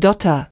Dotter.